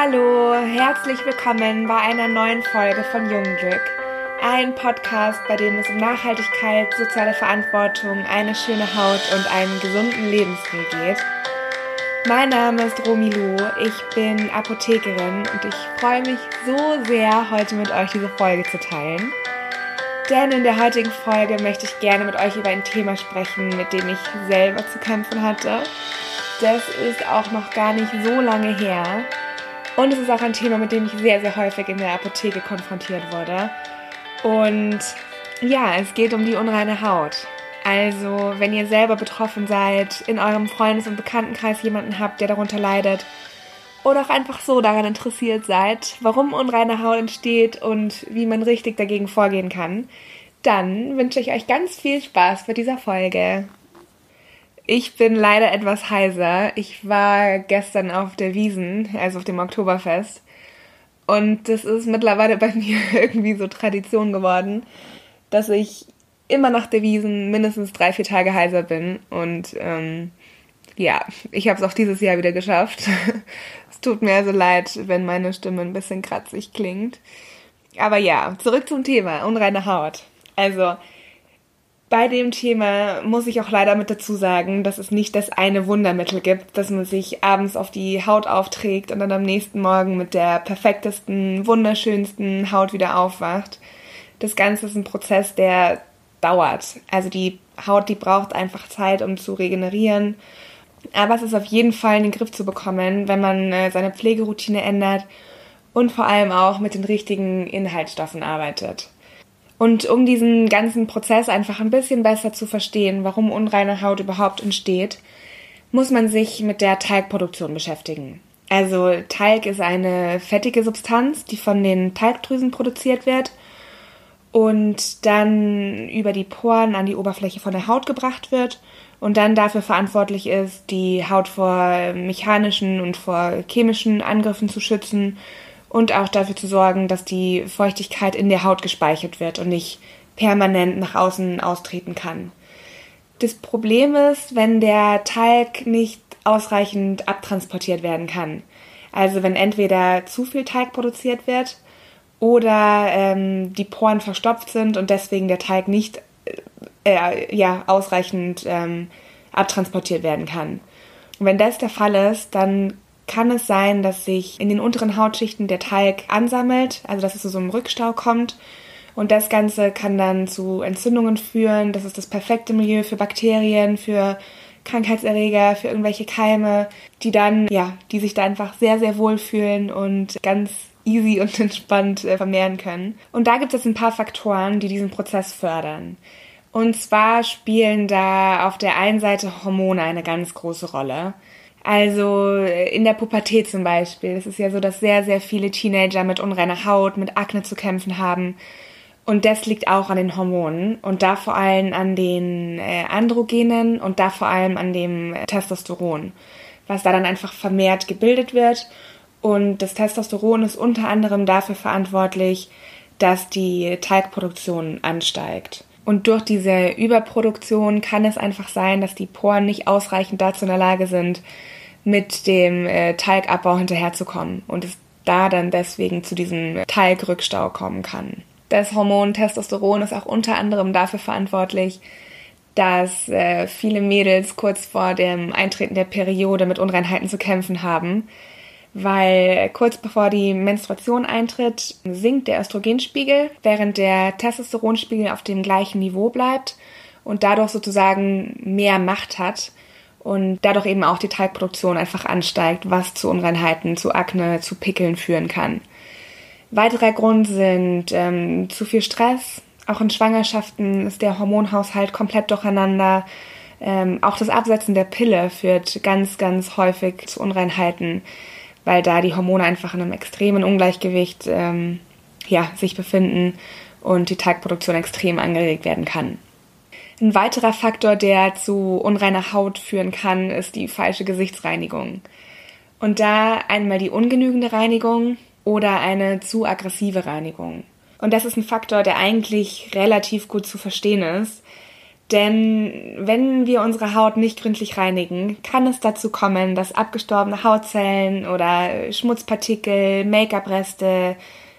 Hallo, herzlich willkommen bei einer neuen Folge von Jungglück. Ein Podcast, bei dem es um Nachhaltigkeit, soziale Verantwortung, eine schöne Haut und einen gesunden Lebensstil geht. Mein Name ist Romy Lu, ich bin Apothekerin und ich freue mich so sehr, heute mit euch diese Folge zu teilen. Denn in der heutigen Folge möchte ich gerne mit euch über ein Thema sprechen, mit dem ich selber zu kämpfen hatte. Das ist auch noch gar nicht so lange her. Und es ist auch ein Thema, mit dem ich sehr, sehr häufig in der Apotheke konfrontiert wurde. Und ja, es geht um die unreine Haut. Also, wenn ihr selber betroffen seid, in eurem Freundes- und Bekanntenkreis jemanden habt, der darunter leidet, oder auch einfach so daran interessiert seid, warum unreine Haut entsteht und wie man richtig dagegen vorgehen kann, dann wünsche ich euch ganz viel Spaß bei dieser Folge. Ich bin leider etwas heiser. Ich war gestern auf der Wiesen, also auf dem Oktoberfest. Und das ist mittlerweile bei mir irgendwie so Tradition geworden, dass ich immer nach der Wiesen mindestens drei, vier Tage heiser bin. Und ähm, ja, ich habe es auch dieses Jahr wieder geschafft. es tut mir also leid, wenn meine Stimme ein bisschen kratzig klingt. Aber ja, zurück zum Thema, unreine Haut. Also, bei dem Thema muss ich auch leider mit dazu sagen, dass es nicht das eine Wundermittel gibt, dass man sich abends auf die Haut aufträgt und dann am nächsten Morgen mit der perfektesten, wunderschönsten Haut wieder aufwacht. Das Ganze ist ein Prozess, der dauert. Also die Haut, die braucht einfach Zeit, um zu regenerieren aber es ist auf jeden Fall in den Griff zu bekommen, wenn man äh, seine Pflegeroutine ändert und vor allem auch mit den richtigen Inhaltsstoffen arbeitet. Und um diesen ganzen Prozess einfach ein bisschen besser zu verstehen, warum unreine Haut überhaupt entsteht, muss man sich mit der Teigproduktion beschäftigen. Also Teig ist eine fettige Substanz, die von den Teigdrüsen produziert wird und dann über die Poren an die Oberfläche von der Haut gebracht wird und dann dafür verantwortlich ist, die Haut vor mechanischen und vor chemischen Angriffen zu schützen und auch dafür zu sorgen, dass die Feuchtigkeit in der Haut gespeichert wird und nicht permanent nach außen austreten kann. Das Problem ist, wenn der Talg nicht ausreichend abtransportiert werden kann. Also wenn entweder zu viel Teig produziert wird oder ähm, die Poren verstopft sind und deswegen der Teig nicht äh, ja, ausreichend ähm, abtransportiert werden kann. Und wenn das der Fall ist, dann kann es sein, dass sich in den unteren Hautschichten der Talg ansammelt, also dass es zu so einem Rückstau kommt. Und das Ganze kann dann zu Entzündungen führen. Das ist das perfekte Milieu für Bakterien, für Krankheitserreger, für irgendwelche Keime, die dann, ja, die sich da einfach sehr, sehr wohl fühlen und ganz easy und entspannt äh, vermehren können. Und da gibt es ein paar Faktoren, die diesen Prozess fördern. Und zwar spielen da auf der einen Seite Hormone eine ganz große Rolle. Also äh, in der Pubertät zum Beispiel. Es ist ja so, dass sehr, sehr viele Teenager mit unreiner Haut, mit Akne zu kämpfen haben. Und das liegt auch an den Hormonen und da vor allem an den äh, Androgenen und da vor allem an dem Testosteron, was da dann einfach vermehrt gebildet wird. Und das Testosteron ist unter anderem dafür verantwortlich, dass die Teigproduktion ansteigt. Und durch diese Überproduktion kann es einfach sein, dass die Poren nicht ausreichend dazu in der Lage sind, mit dem äh, Talgabbau hinterherzukommen und es da dann deswegen zu diesem Talgrückstau kommen kann. Das Hormon Testosteron ist auch unter anderem dafür verantwortlich, dass äh, viele Mädels kurz vor dem Eintreten der Periode mit Unreinheiten zu kämpfen haben, weil kurz bevor die Menstruation eintritt, sinkt der Östrogenspiegel, während der Testosteronspiegel auf dem gleichen Niveau bleibt und dadurch sozusagen mehr Macht hat und dadurch eben auch die Teigproduktion einfach ansteigt, was zu Unreinheiten, zu Akne, zu Pickeln führen kann. Weiterer Grund sind ähm, zu viel Stress. Auch in Schwangerschaften ist der Hormonhaushalt komplett durcheinander. Ähm, auch das Absetzen der Pille führt ganz, ganz häufig zu Unreinheiten weil da die Hormone einfach in einem extremen Ungleichgewicht ähm, ja, sich befinden und die Teigproduktion extrem angeregt werden kann. Ein weiterer Faktor, der zu unreiner Haut führen kann, ist die falsche Gesichtsreinigung. Und da einmal die ungenügende Reinigung oder eine zu aggressive Reinigung. Und das ist ein Faktor, der eigentlich relativ gut zu verstehen ist, Denn wenn wir unsere Haut nicht gründlich reinigen, kann es dazu kommen, dass abgestorbene Hautzellen oder Schmutzpartikel, Make-up-Reste,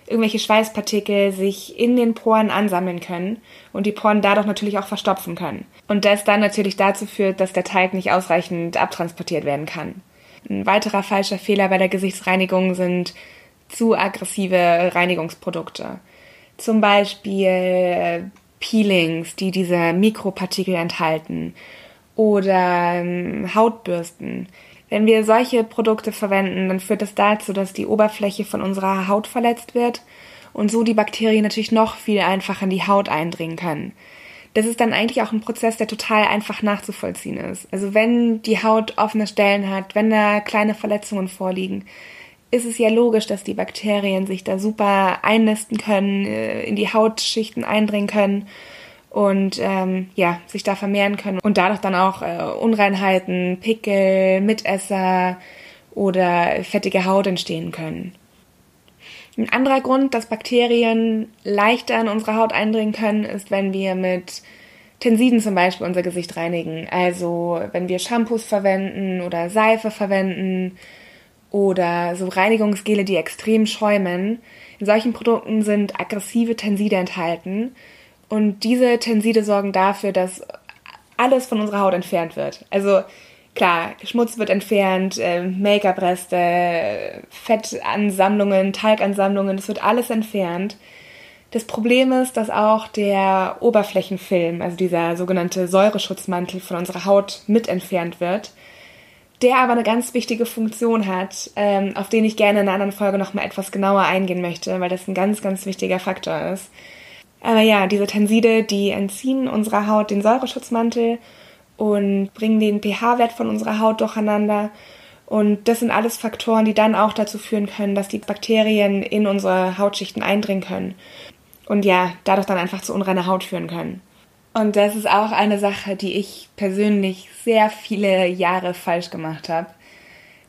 irgendwelche Schweißpartikel sich in den Poren ansammeln können und die Poren dadurch natürlich auch verstopfen können. Und das dann natürlich dazu führt, dass der Teig nicht ausreichend abtransportiert werden kann. Ein weiterer falscher Fehler bei der Gesichtsreinigung sind zu aggressive Reinigungsprodukte. Zum Beispiel Peelings, die diese Mikropartikel enthalten oder ähm, Hautbürsten. Wenn wir solche Produkte verwenden, dann führt das dazu, dass die Oberfläche von unserer Haut verletzt wird und so die Bakterien natürlich noch viel einfacher in die Haut eindringen können. Das ist dann eigentlich auch ein Prozess, der total einfach nachzuvollziehen ist. Also wenn die Haut offene Stellen hat, wenn da kleine Verletzungen vorliegen, ist es ja logisch, dass die Bakterien sich da super einnisten können, äh, in die Hautschichten eindringen können und ähm, ja, sich da vermehren können und dadurch dann auch äh, Unreinheiten, Pickel, Mitesser oder fettige Haut entstehen können. Ein anderer Grund, dass Bakterien leichter in unsere Haut eindringen können, ist, wenn wir mit Tensiden zum Beispiel unser Gesicht reinigen. Also wenn wir Shampoos verwenden oder Seife verwenden oder so Reinigungsgele, die extrem schäumen. In solchen Produkten sind aggressive Tenside enthalten und diese Tenside sorgen dafür, dass alles von unserer Haut entfernt wird. Also klar, Schmutz wird entfernt, äh, Make-up-Reste, Fettansammlungen, Talgansammlungen, das wird alles entfernt. Das Problem ist, dass auch der Oberflächenfilm, also dieser sogenannte Säureschutzmantel von unserer Haut mit entfernt wird der aber eine ganz wichtige Funktion hat, ähm, auf den ich gerne in einer anderen Folge nochmal etwas genauer eingehen möchte, weil das ein ganz, ganz wichtiger Faktor ist. Aber ja, diese Tenside, die entziehen unserer Haut den Säureschutzmantel und bringen den pH-Wert von unserer Haut durcheinander. Und das sind alles Faktoren, die dann auch dazu führen können, dass die Bakterien in unsere Hautschichten eindringen können. Und ja, dadurch dann einfach zu unreiner Haut führen können. Und das ist auch eine Sache, die ich persönlich sehr viele Jahre falsch gemacht habe,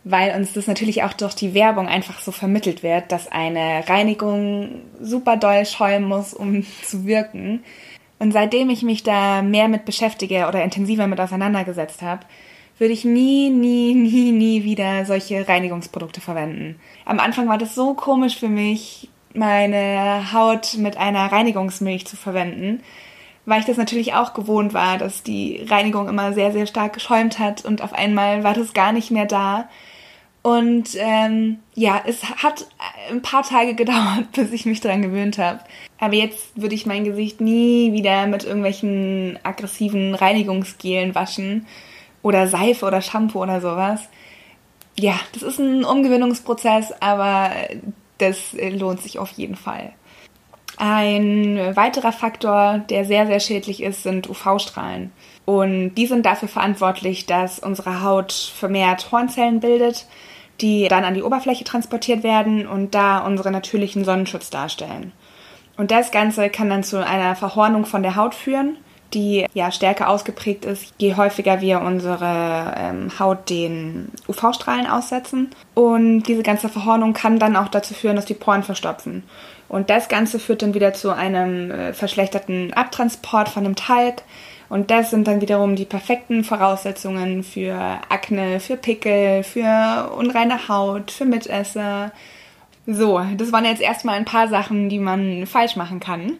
weil uns das natürlich auch durch die Werbung einfach so vermittelt wird, dass eine Reinigung super doll schäumen muss, um zu wirken. Und seitdem ich mich da mehr mit beschäftige oder intensiver mit auseinandergesetzt habe, würde ich nie, nie, nie, nie wieder solche Reinigungsprodukte verwenden. Am Anfang war das so komisch für mich, meine Haut mit einer Reinigungsmilch zu verwenden weil ich das natürlich auch gewohnt war, dass die Reinigung immer sehr, sehr stark geschäumt hat und auf einmal war das gar nicht mehr da. Und ähm, ja, es hat ein paar Tage gedauert, bis ich mich daran gewöhnt habe. Aber jetzt würde ich mein Gesicht nie wieder mit irgendwelchen aggressiven Reinigungsgelen waschen oder Seife oder Shampoo oder sowas. Ja, das ist ein Umgewöhnungsprozess, aber das lohnt sich auf jeden Fall. Ein weiterer Faktor, der sehr, sehr schädlich ist, sind UV-Strahlen. Und die sind dafür verantwortlich, dass unsere Haut vermehrt Hornzellen bildet, die dann an die Oberfläche transportiert werden und da unsere natürlichen Sonnenschutz darstellen. Und das Ganze kann dann zu einer Verhornung von der Haut führen, die ja stärker ausgeprägt ist, je häufiger wir unsere ähm, Haut den UV-Strahlen aussetzen. Und diese ganze Verhornung kann dann auch dazu führen, dass die Poren verstopfen. Und das Ganze führt dann wieder zu einem äh, verschlechterten Abtransport von dem Talg. Und das sind dann wiederum die perfekten Voraussetzungen für Akne, für Pickel, für unreine Haut, für Mitesser. So, das waren jetzt erstmal ein paar Sachen, die man falsch machen kann.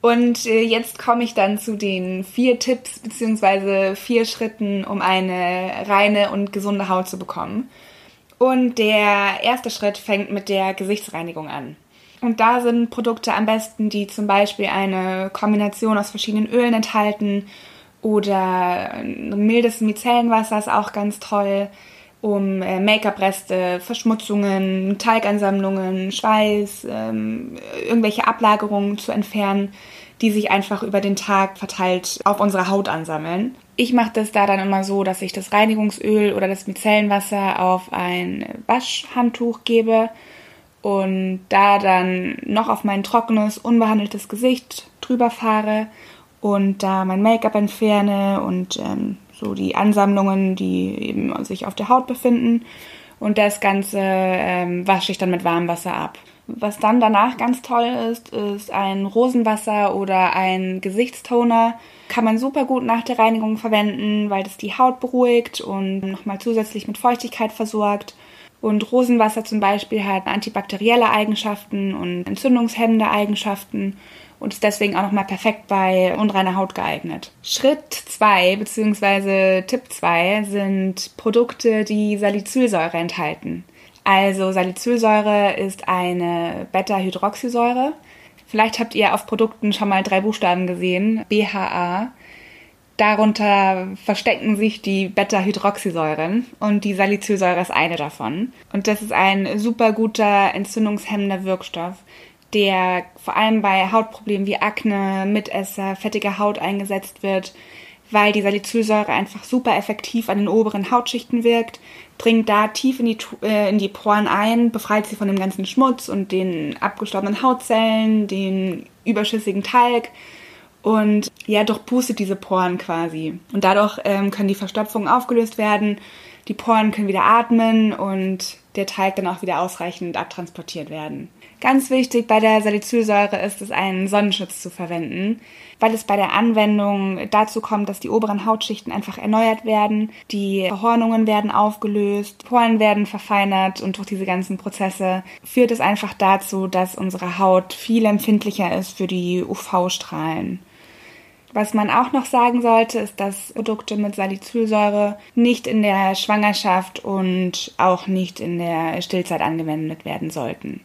Und äh, jetzt komme ich dann zu den vier Tipps bzw. vier Schritten, um eine reine und gesunde Haut zu bekommen. Und der erste Schritt fängt mit der Gesichtsreinigung an. Und da sind Produkte am besten, die zum Beispiel eine Kombination aus verschiedenen Ölen enthalten oder mildes Micellenwasser ist auch ganz toll, um äh, Make-up-Reste, Verschmutzungen, Talgansammlungen, Schweiß, ähm, irgendwelche Ablagerungen zu entfernen, die sich einfach über den Tag verteilt auf unsere Haut ansammeln. Ich mache das da dann immer so, dass ich das Reinigungsöl oder das Micellenwasser auf ein Waschhandtuch gebe und da dann noch auf mein trockenes, unbehandeltes Gesicht drüber fahre und da mein Make-up entferne und ähm, so die Ansammlungen, die eben sich auf der Haut befinden. Und das Ganze ähm, wasche ich dann mit warmem Wasser ab. Was dann danach ganz toll ist, ist ein Rosenwasser oder ein Gesichtstoner. Kann man super gut nach der Reinigung verwenden, weil das die Haut beruhigt und nochmal zusätzlich mit Feuchtigkeit versorgt. Und Rosenwasser zum Beispiel hat antibakterielle Eigenschaften und entzündungshemmende Eigenschaften und ist deswegen auch nochmal perfekt bei unreiner Haut geeignet. Schritt 2 bzw. Tipp 2 sind Produkte, die Salicylsäure enthalten. Also Salicylsäure ist eine Beta-Hydroxysäure. Vielleicht habt ihr auf Produkten schon mal drei Buchstaben gesehen, BHA. Darunter verstecken sich die Beta-Hydroxysäuren und die Salicylsäure ist eine davon. Und das ist ein super guter entzündungshemmender Wirkstoff, der vor allem bei Hautproblemen wie Akne, Mitesser, fettige Haut eingesetzt wird, weil die Salicylsäure einfach super effektiv an den oberen Hautschichten wirkt, dringt da tief in die, äh, in die Poren ein, befreit sie von dem ganzen Schmutz und den abgestorbenen Hautzellen, den überschüssigen Talg und ja, durchpustet diese Poren quasi. Und dadurch ähm, können die Verstopfungen aufgelöst werden, die Poren können wieder atmen und der Talg dann auch wieder ausreichend abtransportiert werden. Ganz wichtig bei der Salicylsäure ist es, einen Sonnenschutz zu verwenden, weil es bei der Anwendung dazu kommt, dass die oberen Hautschichten einfach erneuert werden, die Verhornungen werden aufgelöst, Poren werden verfeinert und durch diese ganzen Prozesse führt es einfach dazu, dass unsere Haut viel empfindlicher ist für die UV-Strahlen. Was man auch noch sagen sollte, ist, dass Produkte mit Salicylsäure nicht in der Schwangerschaft und auch nicht in der Stillzeit angewendet werden sollten.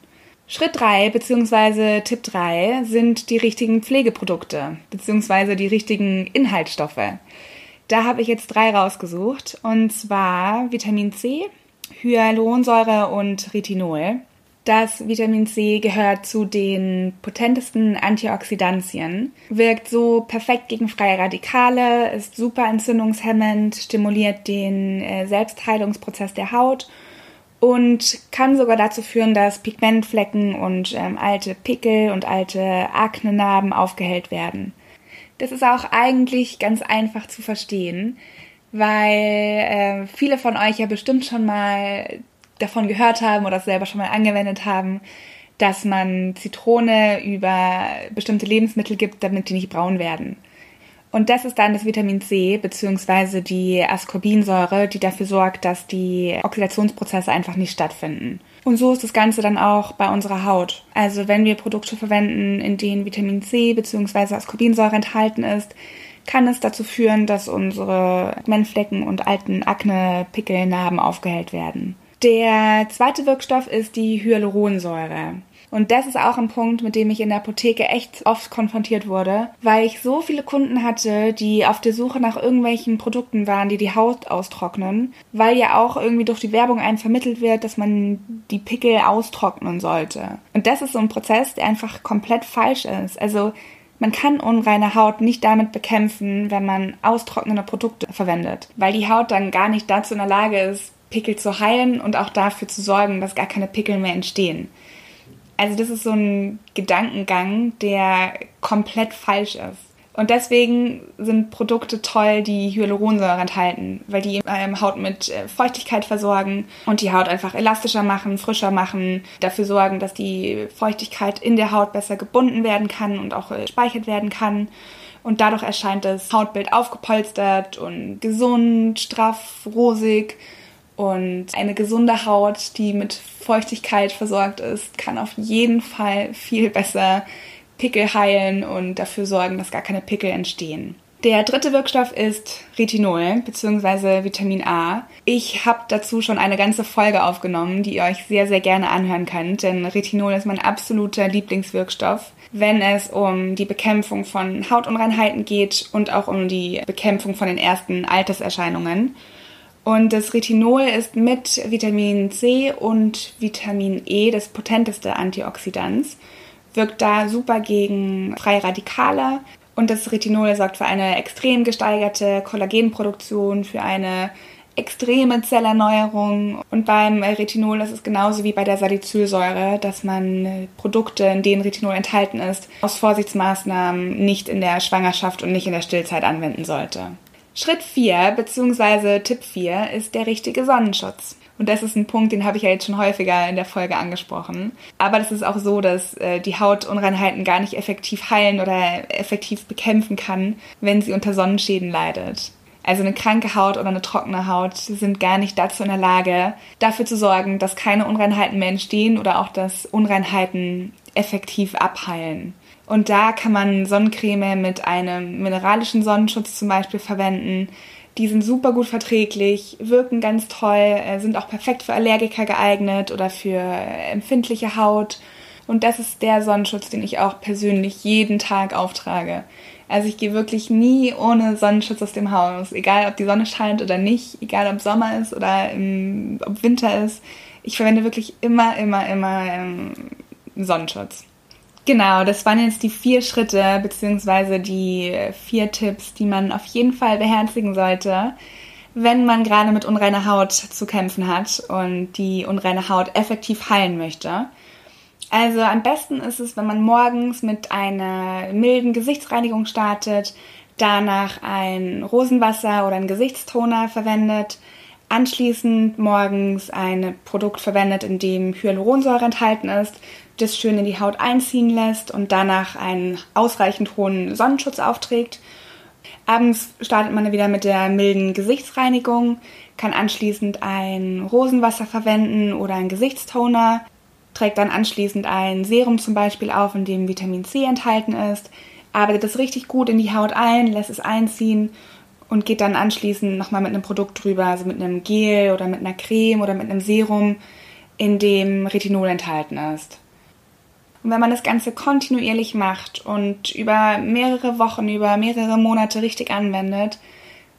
Schritt 3 bzw. Tipp 3 sind die richtigen Pflegeprodukte bzw. die richtigen Inhaltsstoffe. Da habe ich jetzt drei rausgesucht und zwar Vitamin C, Hyaluronsäure und Retinol. Das Vitamin C gehört zu den potentesten Antioxidantien, wirkt so perfekt gegen freie Radikale, ist super entzündungshemmend, stimuliert den äh, Selbstheilungsprozess der Haut und kann sogar dazu führen, dass Pigmentflecken und ähm, alte Pickel und alte Aknenarben aufgehellt werden. Das ist auch eigentlich ganz einfach zu verstehen, weil äh, viele von euch ja bestimmt schon mal davon gehört haben oder selber schon mal angewendet haben, dass man Zitrone über bestimmte Lebensmittel gibt, damit die nicht braun werden. Und das ist dann das Vitamin C bzw. die Ascorbinsäure, die dafür sorgt, dass die Oxidationsprozesse einfach nicht stattfinden. Und so ist das Ganze dann auch bei unserer Haut. Also wenn wir Produkte verwenden, in denen Vitamin C bzw. Ascorbinsäure enthalten ist, kann es dazu führen, dass unsere Männflecken und alten Akne, Pickel, Narben aufgehellt werden. Der zweite Wirkstoff ist die Hyaluronsäure. Und das ist auch ein Punkt, mit dem ich in der Apotheke echt oft konfrontiert wurde, weil ich so viele Kunden hatte, die auf der Suche nach irgendwelchen Produkten waren, die die Haut austrocknen, weil ja auch irgendwie durch die Werbung einem vermittelt wird, dass man die Pickel austrocknen sollte. Und das ist so ein Prozess, der einfach komplett falsch ist. Also man kann unreine Haut nicht damit bekämpfen, wenn man austrocknende Produkte verwendet, weil die Haut dann gar nicht dazu in der Lage ist, Pickel zu heilen und auch dafür zu sorgen, dass gar keine Pickel mehr entstehen. Also das ist so ein Gedankengang, der komplett falsch ist. Und deswegen sind Produkte toll, die Hyaluronsäure enthalten, weil die ähm, Haut mit äh, Feuchtigkeit versorgen und die Haut einfach elastischer machen, frischer machen, dafür sorgen, dass die Feuchtigkeit in der Haut besser gebunden werden kann und auch äh, gespeichert werden kann. Und dadurch erscheint das Hautbild aufgepolstert und gesund, straff, rosig und eine gesunde Haut, die mit Feuchtigkeit versorgt ist, kann auf jeden Fall viel besser Pickel heilen und dafür sorgen, dass gar keine Pickel entstehen. Der dritte Wirkstoff ist Retinol bzw. Vitamin A. Ich habe dazu schon eine ganze Folge aufgenommen, die ihr euch sehr, sehr gerne anhören könnt, denn Retinol ist mein absoluter Lieblingswirkstoff, wenn es um die Bekämpfung von Hautunreinheiten geht und auch um die Bekämpfung von den ersten Alterserscheinungen. Und das Retinol ist mit Vitamin C und Vitamin E das potenteste Antioxidant, wirkt da super gegen freie Radikale und das Retinol sorgt für eine extrem gesteigerte Kollagenproduktion, für eine extreme Zellerneuerung. Und beim Retinol ist es genauso wie bei der Salicylsäure, dass man Produkte, in denen Retinol enthalten ist, aus Vorsichtsmaßnahmen nicht in der Schwangerschaft und nicht in der Stillzeit anwenden sollte. Schritt 4 bzw. Tipp 4 ist der richtige Sonnenschutz. Und das ist ein Punkt, den habe ich ja jetzt schon häufiger in der Folge angesprochen. Aber das ist auch so, dass äh, die Hautunreinheiten gar nicht effektiv heilen oder effektiv bekämpfen kann, wenn sie unter Sonnenschäden leidet. Also eine kranke Haut oder eine trockene Haut sind gar nicht dazu in der Lage, dafür zu sorgen, dass keine Unreinheiten mehr entstehen oder auch, dass Unreinheiten effektiv abheilen. Und da kann man Sonnencreme mit einem mineralischen Sonnenschutz zum Beispiel verwenden. Die sind super gut verträglich, wirken ganz toll, äh, sind auch perfekt für Allergiker geeignet oder für empfindliche Haut. Und das ist der Sonnenschutz, den ich auch persönlich jeden Tag auftrage. Also ich gehe wirklich nie ohne Sonnenschutz aus dem Haus, egal ob die Sonne scheint oder nicht, egal ob Sommer ist oder im, ob Winter ist. Ich verwende wirklich immer, immer, immer ähm, Sonnenschutz. Genau, das waren jetzt die vier Schritte beziehungsweise die vier Tipps, die man auf jeden Fall beherzigen sollte, wenn man gerade mit unreiner Haut zu kämpfen hat und die unreine Haut effektiv heilen möchte. Also am besten ist es, wenn man morgens mit einer milden Gesichtsreinigung startet, danach ein Rosenwasser oder ein Gesichtstoner verwendet, anschließend morgens ein Produkt verwendet, in dem Hyaluronsäure enthalten ist, das schön in die Haut einziehen lässt und danach einen ausreichend hohen Sonnenschutz aufträgt. Abends startet man wieder mit der milden Gesichtsreinigung, kann anschließend ein Rosenwasser verwenden oder ein Gesichtstoner, trägt dann anschließend ein Serum zum Beispiel auf, in dem Vitamin C enthalten ist, arbeitet es richtig gut in die Haut ein, lässt es einziehen und geht dann anschließend nochmal mit einem Produkt drüber, also mit einem Gel oder mit einer Creme oder mit einem Serum, in dem Retinol enthalten ist. Und wenn man das Ganze kontinuierlich macht und über mehrere Wochen, über mehrere Monate richtig anwendet,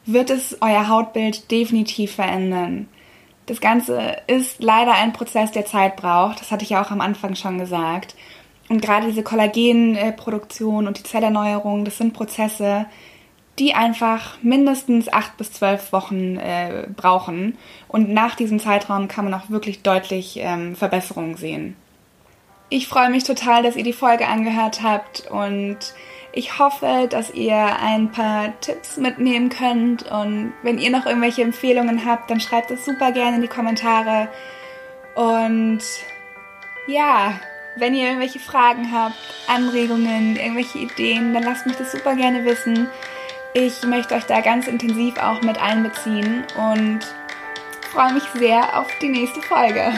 wird es euer Hautbild definitiv verändern. Das Ganze ist leider ein Prozess, der Zeit braucht. Das hatte ich ja auch am Anfang schon gesagt. Und gerade diese Kollagenproduktion und die Zellerneuerung, das sind Prozesse, die einfach mindestens acht bis zwölf Wochen äh, brauchen. Und nach diesem Zeitraum kann man auch wirklich deutlich ähm, Verbesserungen sehen. Ich freue mich total, dass ihr die Folge angehört habt und ich hoffe, dass ihr ein paar Tipps mitnehmen könnt und wenn ihr noch irgendwelche Empfehlungen habt, dann schreibt es super gerne in die Kommentare. Und ja, wenn ihr irgendwelche Fragen habt, Anregungen, irgendwelche Ideen, dann lasst mich das super gerne wissen. Ich möchte euch da ganz intensiv auch mit einbeziehen und freue mich sehr auf die nächste Folge.